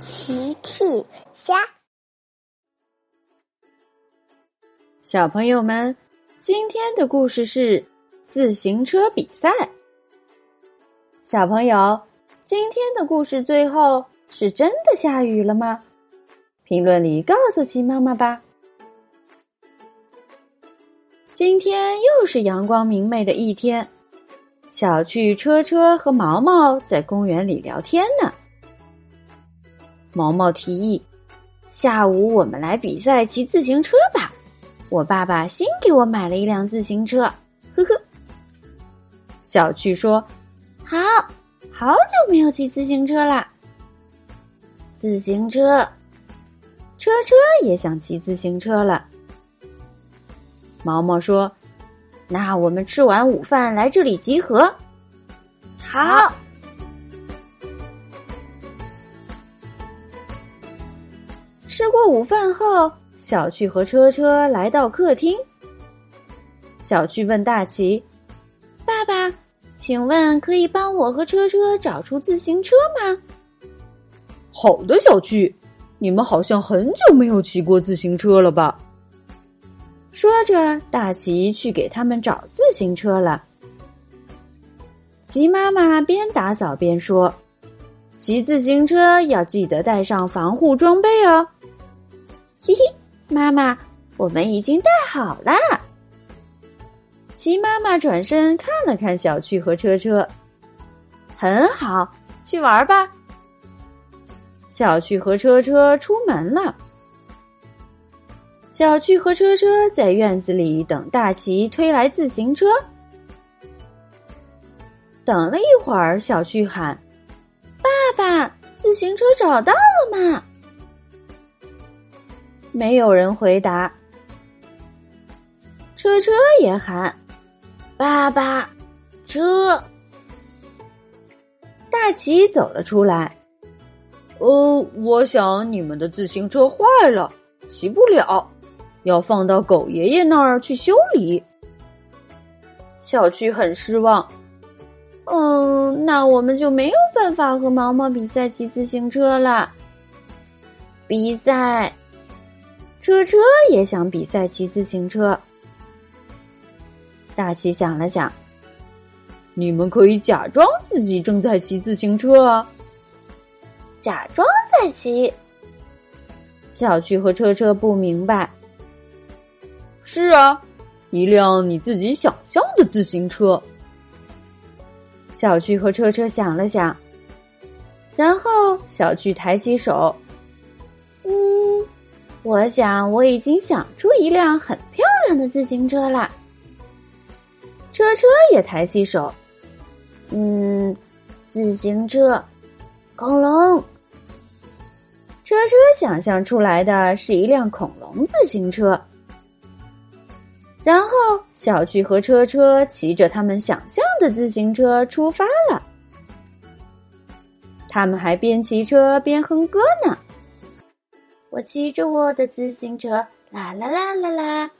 奇趣虾，小朋友们，今天的故事是自行车比赛。小朋友，今天的故事最后是真的下雨了吗？评论里告诉奇妈妈吧。今天又是阳光明媚的一天，小趣、车车和毛毛在公园里聊天呢。毛毛提议：“下午我们来比赛骑自行车吧！我爸爸新给我买了一辆自行车。”呵呵。小趣说：“好，好久没有骑自行车啦。”自行车，车车也想骑自行车了。毛毛说：“那我们吃完午饭来这里集合。”好。吃过午饭后，小趣和车车来到客厅。小趣问大奇：“爸爸，请问可以帮我和车车找出自行车吗？”“好的，小趣，你们好像很久没有骑过自行车了吧？”说着，大奇去给他们找自行车了。齐妈妈边打扫边说：“骑自行车要记得带上防护装备哦。”嘿嘿，妈妈，我们已经带好了。齐妈妈转身看了看小趣和车车，很好，去玩吧。小趣和车车出门了。小趣和车车在院子里等大齐推来自行车。等了一会儿，小趣喊：“爸爸，自行车找到了吗？”没有人回答。车车也喊：“爸爸，车！”大奇走了出来。哦，我想你们的自行车坏了，骑不了，要放到狗爷爷那儿去修理。小区很失望。嗯，那我们就没有办法和毛毛比赛骑自行车了。比赛。车车也想比赛骑自行车。大奇想了想，你们可以假装自己正在骑自行车啊。假装在骑。小趣和车车不明白。是啊，一辆你自己想象的自行车。小趣和车车想了想，然后小趣抬起手。我想我已经想出一辆很漂亮的自行车了。车车也抬起手，嗯，自行车，恐龙。车车想象出来的是一辆恐龙自行车。然后小趣和车车骑着他们想象的自行车出发了。他们还边骑车边哼歌呢。我骑着我的自行车，啦啦啦啦啦。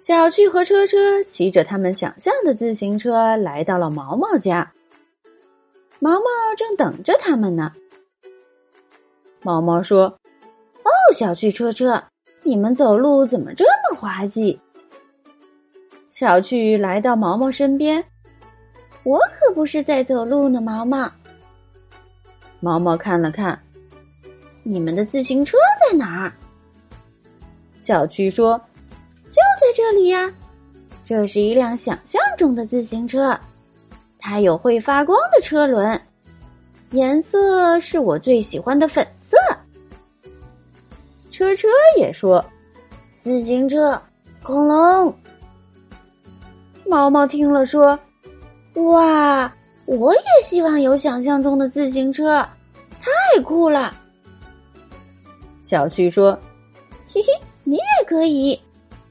小趣和车车骑着他们想象的自行车来到了毛毛家。毛毛正等着他们呢。毛毛说：“哦，小趣、车车，你们走路怎么这么滑稽？”小趣来到毛毛身边：“我可不是在走路呢，毛毛。”毛毛看了看。你们的自行车在哪儿？小趣说：“就在这里呀，这是一辆想象中的自行车，它有会发光的车轮，颜色是我最喜欢的粉色。”车车也说：“自行车，恐龙。”毛毛听了说：“哇，我也希望有想象中的自行车，太酷了！”小趣说：“嘿嘿，你也可以，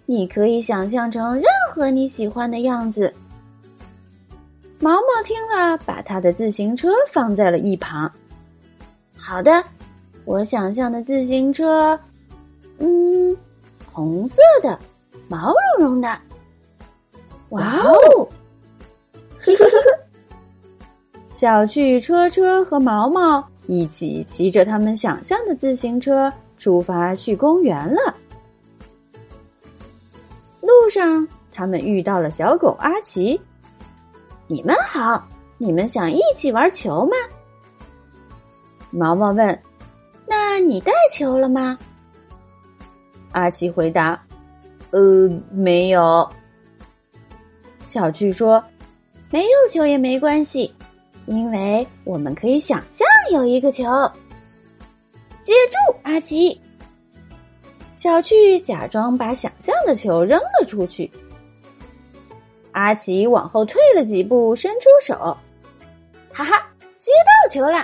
你可以想象成任何你喜欢的样子。”毛毛听了，把他的自行车放在了一旁。好的，我想象的自行车，嗯，红色的，毛茸茸的。哇哦！嘿嘿嘿嘿，小趣、车车和毛毛一起骑着他们想象的自行车出发去公园了。路上，他们遇到了小狗阿奇。你们好，你们想一起玩球吗？毛毛问：“那你带球了吗？”阿奇回答：“呃，没有。”小巨说：“没有球也没关系，因为我们可以想象有一个球。”接住，阿奇！小趣假装把想象的球扔了出去。阿奇往后退了几步，伸出手，哈哈，接到球了！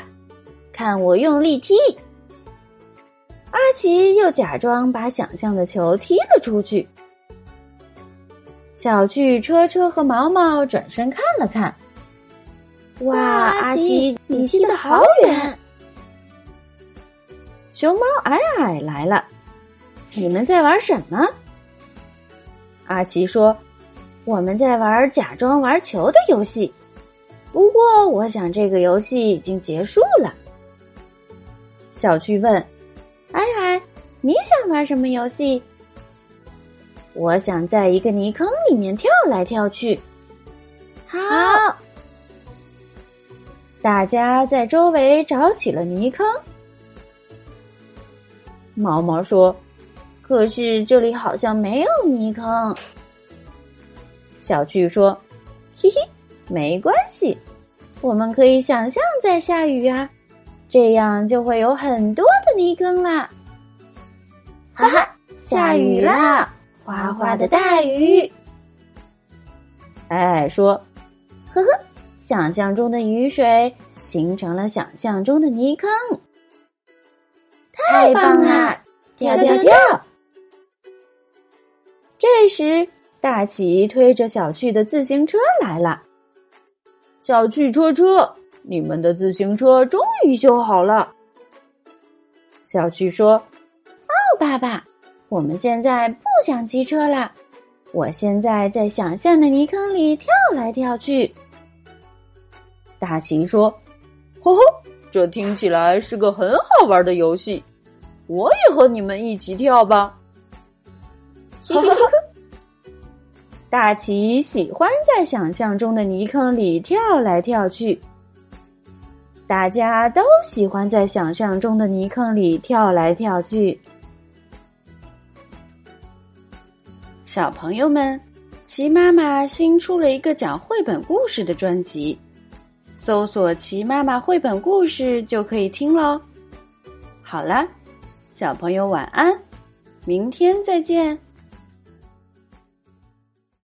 看我用力踢！阿奇又假装把想象的球踢了出去。小趣、车车和毛毛转身看了看，哇，阿奇，你踢得好远！熊猫矮矮来了，你们在玩什么？阿奇说。我们在玩假装玩球的游戏，不过我想这个游戏已经结束了。小巨问：“矮矮，你想玩什么游戏？”我想在一个泥坑里面跳来跳去。好，大家在周围找起了泥坑。毛毛说：“可是这里好像没有泥坑。”小巨说：“嘿嘿，没关系，我们可以想象在下雨啊，这样就会有很多的泥坑啦。”哈哈，下雨啦，哗哗的大雨。哎，说：“呵呵，想象中的雨水形成了想象中的泥坑，太棒啦！跳跳跳！”这时。大奇推着小趣的自行车来了。小趣车车，你们的自行车终于修好了。小趣说：“哦，爸爸，我们现在不想骑车了。我现在在想象的泥坑里跳来跳去。”大奇说：“吼吼，这听起来是个很好玩的游戏，我也和你们一起跳吧。”。大奇喜欢在想象中的泥坑里跳来跳去。大家都喜欢在想象中的泥坑里跳来跳去。小朋友们，奇妈妈新出了一个讲绘本故事的专辑，搜索“奇妈妈绘本故事”就可以听喽。好了，小朋友晚安，明天再见。